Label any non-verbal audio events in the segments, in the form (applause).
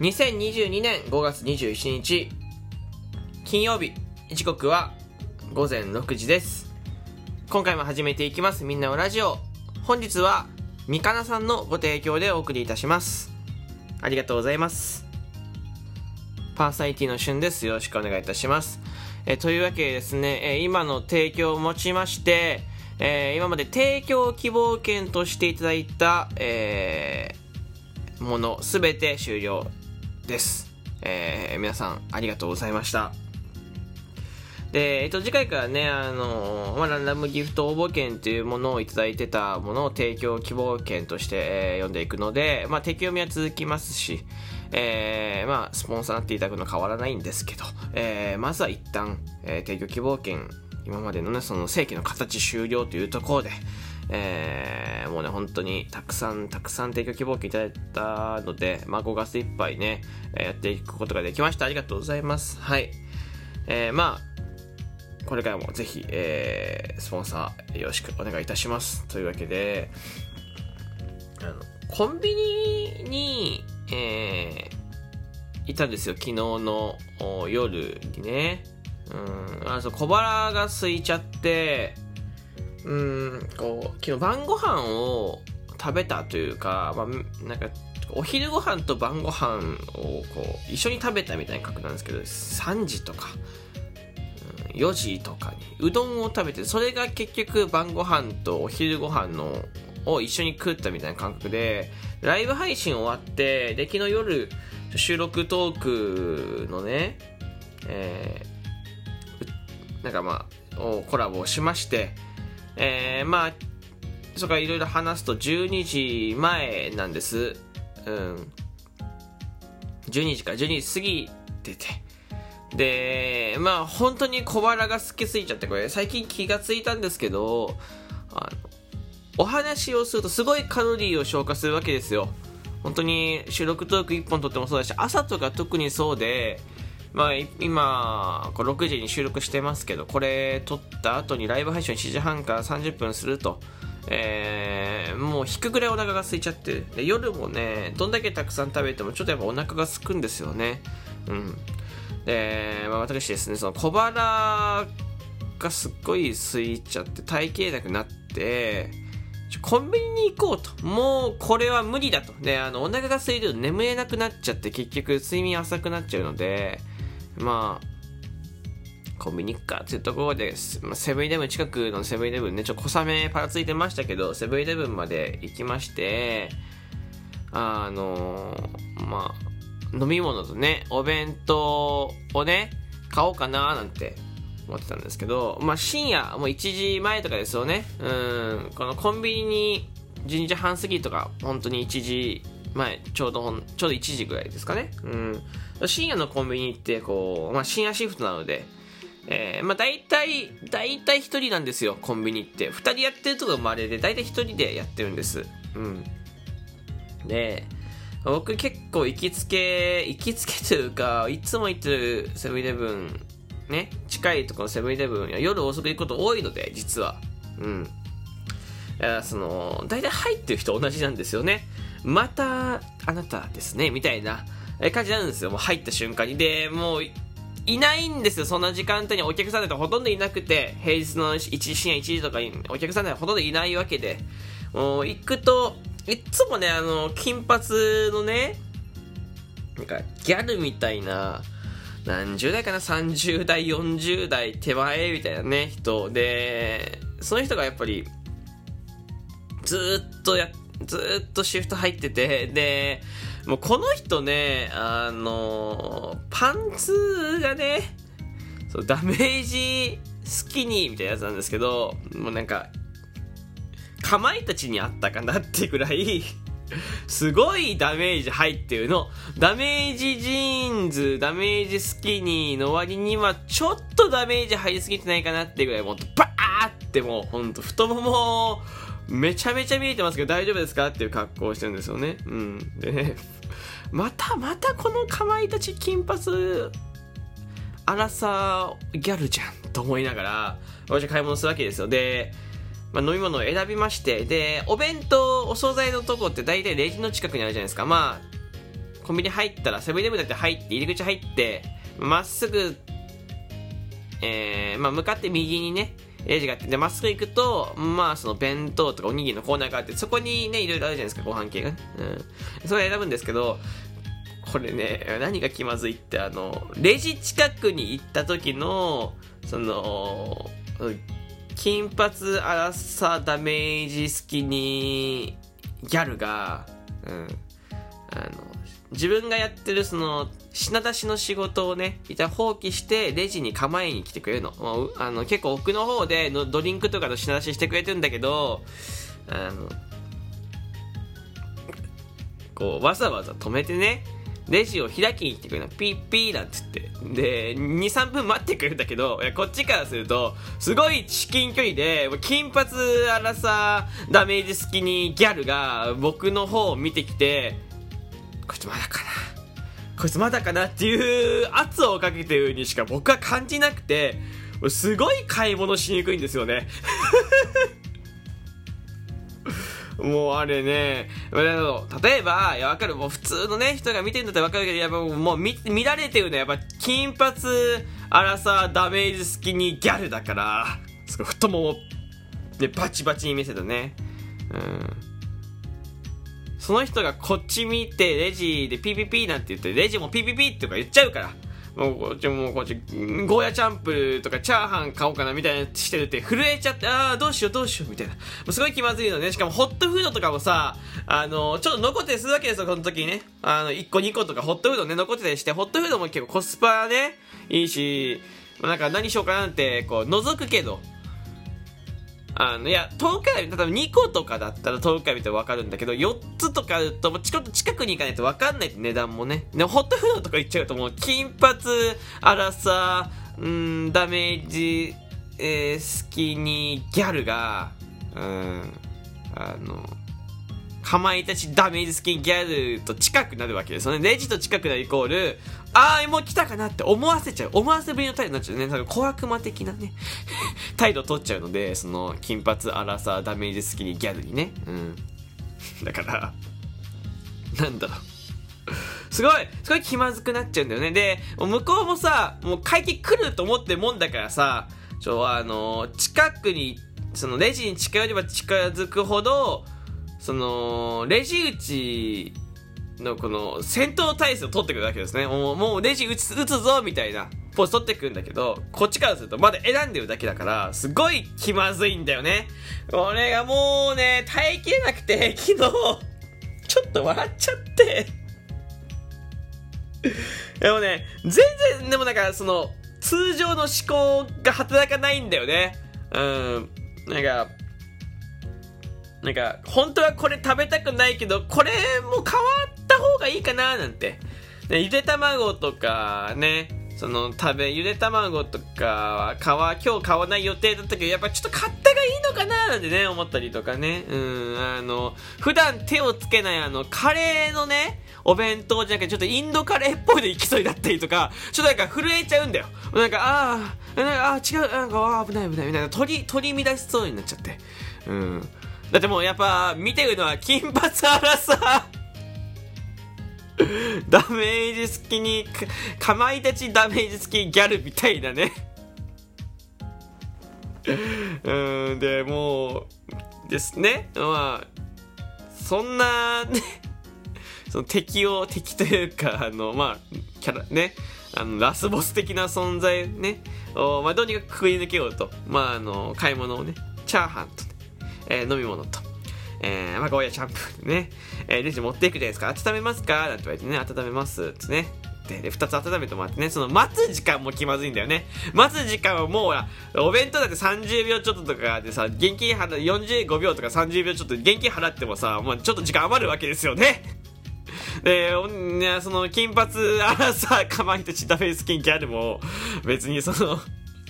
2022年5月27日。金曜日。時刻は午前6時です。今回も始めていきます。みんなのラジオ。本日はみかなさんのご提供でお送りいたします。ありがとうございます。パーサイティのしゅんです。よろしくお願いいたします。えというわけでですね、え今の提供をもちまして、え今まで提供希望券としていただいた、えーものすべて終了です、えー皆さんありがとうございました。で、えっと、次回からね、あのまあ、ランダムギフト応募券というものをいただいてたものを提供希望券として、えー読んでいくので、まあ、提供読みは続きますし、えーまあ、スポンサーになっていただくのは変わらないんですけど、えーまずは一旦、えー提供希望券、今までのね、その正規の形終了というところで、えーもうね、本当にたくさんたくさん提供希望券いただいたので、まあ、5月いっぱいね、えやっていくことができました。ありがとうございます。はい。えーまあ、これからもぜひ、えースポンサーよろしくお願いいたします。というわけで、あの、コンビニに、えーいたんですよ、昨日の夜にね。うん、あそう小腹が空いちゃって、うん、こう、昨日晩ご飯を食べたというか、まあ、なんか、お昼ご飯と晩ご飯をこう一緒に食べたみたいな格なんですけど3時とか4時とかにうどんを食べてそれが結局晩ご飯とお昼ご飯のを一緒に食ったみたいな感覚でライブ配信終わってで昨日夜収録トークのね、えーなんかまあコラボをしまして、えーまあそこからいろいろ話すと12時前なんです。うん。12時か。12時過ぎてて。でまあ本当に小腹がすきすぎちゃってこれ最近気がついたんですけどあのお話をするとすごいカロリーを消化するわけですよ。本当に収録トーク1本撮ってもそうだし朝とか特にそうでまあ、今6時に収録してますけどこれ撮った後にライブ配信を7時半から30分すると、えーもう引くぐらいお腹が空いちゃってで夜もねどんだけたくさん食べてもちょっとやっぱお腹が空くんですよね。うん。で、まあ、私ですねその小腹がすっごい空いちゃって体型なくなってコンビニに行こうと。もうこれは無理だと。であのお腹が空いてると眠れなくなっちゃって結局睡眠浅くなっちゃうのでまあコンビニ行くかっていうところで、まあセブンイレブン近くのセブンイレブンね、ちょっと小雨パラついてましたけど、セブンイレブンまで行きまして、あのまあ、飲み物とね、お弁当をね、買おうかななんて思ってたんですけど、まあ深夜、もう1時前とかですよね。うん、このコンビニに12時半過ぎとか、本当に1時前、ちょうど、ちょうど1時ぐらいですかね。うん。深夜のコンビニって、こう、まあ深夜シフトなので、えー、まあ大体、大体一人なんですよ、コンビニって。二人やってるとこもあれで、大体一人でやってるんです。うん。で、僕結構行きつけ、行きつけというか、いつも行ってるセブンイレブン、ね、近いところのセブンイレブン夜遅く行くこと多いので、実は。うん。いやその、大体入ってる人同じなんですよね。また、あなたですね、みたいな感じなんですよ。もう入った瞬間に。で、もう、いないんですよ、そんな時間帯にお客さんなんてほとんどいなくて、平日の1深夜1時とかにお客さんなんてほとんどいないわけで、もう行くと、いつもね、あの、金髪のね、なんかギャルみたいな、何十代かな ?30 代、40代手前みたいなね、人で、その人がやっぱり、ずっとやっ、ずっとシフト入ってて、で、もうこの人ね、あのパンツがね、そうダメージスキニーみたいなやつなんですけど、もうなんか、かまいたちにあったかなってぐらい、すごいダメージ入ってるの。ダメージジーンズ、ダメージスキニーの割には、ちょっとダメージ入りすぎてないかなってぐらい、もっとバーってもう、ほんと、太もも、めちゃめちゃ見えてますけど大丈夫ですかっていう格好をしてるんですよね。うん。でね、(laughs) またまたこのかまいたち金髪、アラサーギャルじゃんと思いながら、私買い物するわけですよ。で、まあ、飲み物を選びまして、で、お弁当、お惣菜のとこって大体レジの近くにあるじゃないですか。まあ、コンビニ入ったらセブンイレブンだって入って入り口入ってまっすぐえー、まあ、向かって右にねレジがあってでまっすぐ行くとまあその弁当とかおにぎりのコーナーがあってそこにねいろいろあるじゃないですかご飯系が、うん、それ選ぶんですけどこれね何が気まずいってあのレジ近くに行った時のその金髪アラサダメージスキニーギャルが、うん、あの自分がやってるその品出しの仕事をね一旦放棄してレジに構えに来てくれるの,、あ、の結構奥の方でのドリンクとかの品出ししてくれてるんだけどあのこうわざわざ止めてねレジを開きに来てくれるの。ピッピーなんつって。で23分待ってくれるんだけどこっちからするとすごい至近距離で金髪アラサーダメージ好きにギャルが僕の方を見てきてつまだかな。こいつまだかなっていう圧をかけてるにしか僕は感じなくてすごい買い物しにくいんですよね。(laughs) もうあれね、例えば、いや、わかる、もう普通のね、人が見てるんだったらわかるけど、やっぱもう見、見られてるのはやっぱ金髪、アラサー、ダメージ好きにギャルだから、すごい太もも、で、バチバチに見せたね。うん。その人がこっち見て、レジでピピピなんて言って、レジもピピピとか言っちゃうから。もうこっちもうこっち、ゴーヤチャンプルとかチャーハン買おうかなみたいなしてるって震えちゃって、ああ、どうしようどうしようみたいな。もうすごい気まずいのね。しかもホットフードとかもさ、あの、ちょっと残ってするわけですよ、この時にね。あの、1個2個とかホットフードね、残ってたりして、ホットフードも結構コスパね、いいし、なんか何しようかなって、こう、覗くけど、あの、いや、10日例えば2個とかだったら10日見てわかるんだけど、4つとかだと、ちょっと近くに行かないとわかんない値段もね。で、ホットフードとか行っちゃうともう、金髪、粗さ、うん、ダメージ、えー、好きにギャルが、うん、あの、かまいたちダメージスキンギャルと近くなるわけですよね。レジと近くなるイコール、ああ、もう来たかなって思わせちゃう。思わせぶりの態度になっちゃうね。多分小悪魔的なね、(laughs) 態度取っちゃうので、その、金髪、アラサー、ダメージスキンギャルにね。うん。だから、なんだろう。すごい、すごい気まずくなっちゃうんだよね。で、向こうもさ、もう会計来ると思ってもんだからさ、ちょ、あの、近くに、そのレジに近寄れば近づくほど、その、レジ打ちのこの戦闘態勢を取ってくるわけですね。もう、もうレジ打つ打つぞみたいなポーズ取ってくるんだけど、こっちからするとまだ選んでるだけだから、すごい気まずいんだよね。俺がもうね、耐えきれなくて、(laughs) 昨日、ちょっと笑っちゃって。でもね、全然、でもなんかその、通常の思考が働かないんだよね。うん。なんか、なんか、本当はこれ食べたくないけど、これも変わった方がいいかななんて。でゆで卵とかね、その食べ、ゆで卵とかは皮、今日買わない予定だったけど、やっぱちょっと買ったがいいのかななんてね、思ったりとかね。うん、あの、普段手をつけないあの、カレーのね、お弁当じゃなくて、ちょっとインドカレーっぽいの行きそうだったりとか、ちょっとなんか震えちゃうんだよ。なんか、ああ、なんか、ああ、違う、なんか、あ危ない危ないみたいな、取り、取り乱しそうになっちゃって。うん。だってもうやっぱ見てるのは金髪アラサー (laughs) ダメージ好きにかまいたちダメージ好きギャルみたいなね。(laughs) うんでもうですね。まあそんなね (laughs) その敵を敵というかあのまあキャラね。あのラスボス的な存在ね。を、まあ、どうにかくくり抜けようと。まああの買い物をね。チャーハンとえー、飲み物と、えー、まあ、ゴーヤシャンプーね、えー、レジ持っていくじゃないですか。温めますか？なんて言われてね、温めますってね。で、で、二つ温めてもらってね、その待つ時間も気まずいんだよね。待つ時間はもう、お弁当だって30秒ちょっととかでさ、現金払、45秒とか30秒ちょっと現金払ってもさ、もうちょっと時間余るわけですよね。(laughs) で、その金髪アラサーかまいとチダフェイスキンキャルも、別にその、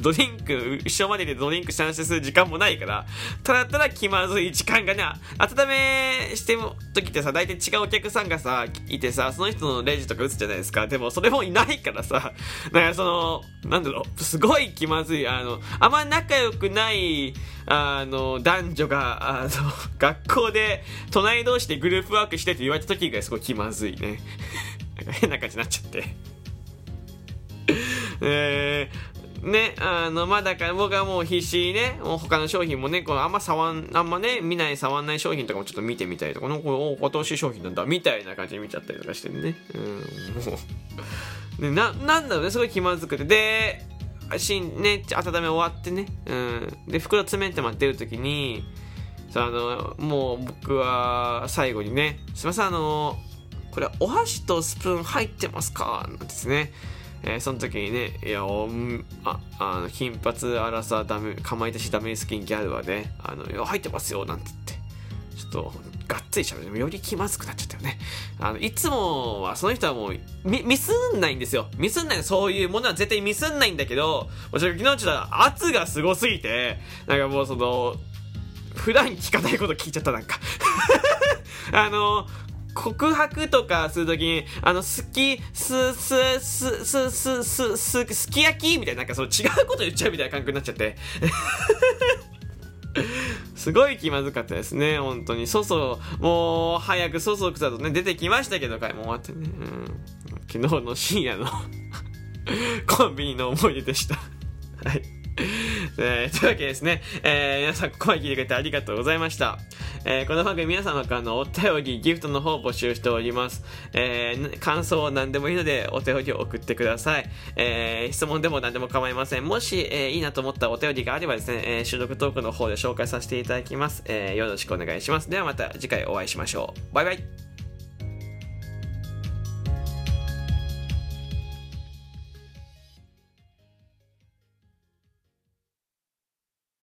ドリンク、一緒まででドリンク話する時間もないから、ただただ気まずい時間がね、温めしてる時ってさ、大体違うお客さんがさ、いてさ、その人のレジとか打つじゃないですか。でもそれもいないからさ、なんかその、なんだろう、すごい気まずい、あの、あんま仲良くない、あの、男女が、あの、(laughs) 学校で、隣同士でグループワークしてって言われた時がすごい気まずいね。なんか変な感じになっちゃってえー、ね、あの、まあだから僕はもう必死にね、もう他の商品もね、このあんま触ん、あんまね、見ない、触んない商品とかもちょっと見てみたりとか、この、こお、新し商品なんだ、みたいな感じで見ちゃったりとかしてね。うん、もう。ね、な、なんだろうね、すごい気まずくて。で、しん、ね、温め終わってね、うん。で、袋詰めて待ってる時に、あの、もう僕は最後にね、すいません、あの、これお箸とスプーン入ってますか？なんですね。えー、その時にね、いや、おんあ、あの、金髪アラサダメ、かまいたしダメスキンギャルはね、あの、いや、入ってますよ、なんて言って、ちょっと、がっつり喋る。より気まずくなっちゃったよね。あの、いつもは、その人はもう、ミ、ミスんないんですよ。ミスんない。そういうものは絶対ミスんないんだけど、もちろん昨日ちょっと圧がすごすぎて、なんかもうその、普段聞かないこと聞いちゃった、なんか (laughs) あの、告白とかするときに、あの、好き、す、す、す、す、す、す、す、すき焼きみたいな、なんかそう違うこと言っちゃうみたいな感覚になっちゃって。すごい気まずかったですね、本当に。そそ、もう、早くそそくさとね、出てきましたけど、回も終わってね。うん。昨日の深夜のコンビニの思い出でした。はい。(laughs) えー、というわけですね、えー、皆さんここまで聞いてくれてありがとうございました。えー、この番組皆様からのお便り、ギフトの方を募集しております。えー、感想を何でもいいのでお便りを送ってください。えー、質問でも何でも構いません。もし、えー、いいなと思ったお便りがあればですね、えー、収録トークの方で紹介させていただきます。えー、よろしくお願いします。ではまた次回お会いしましょう。バイバイ。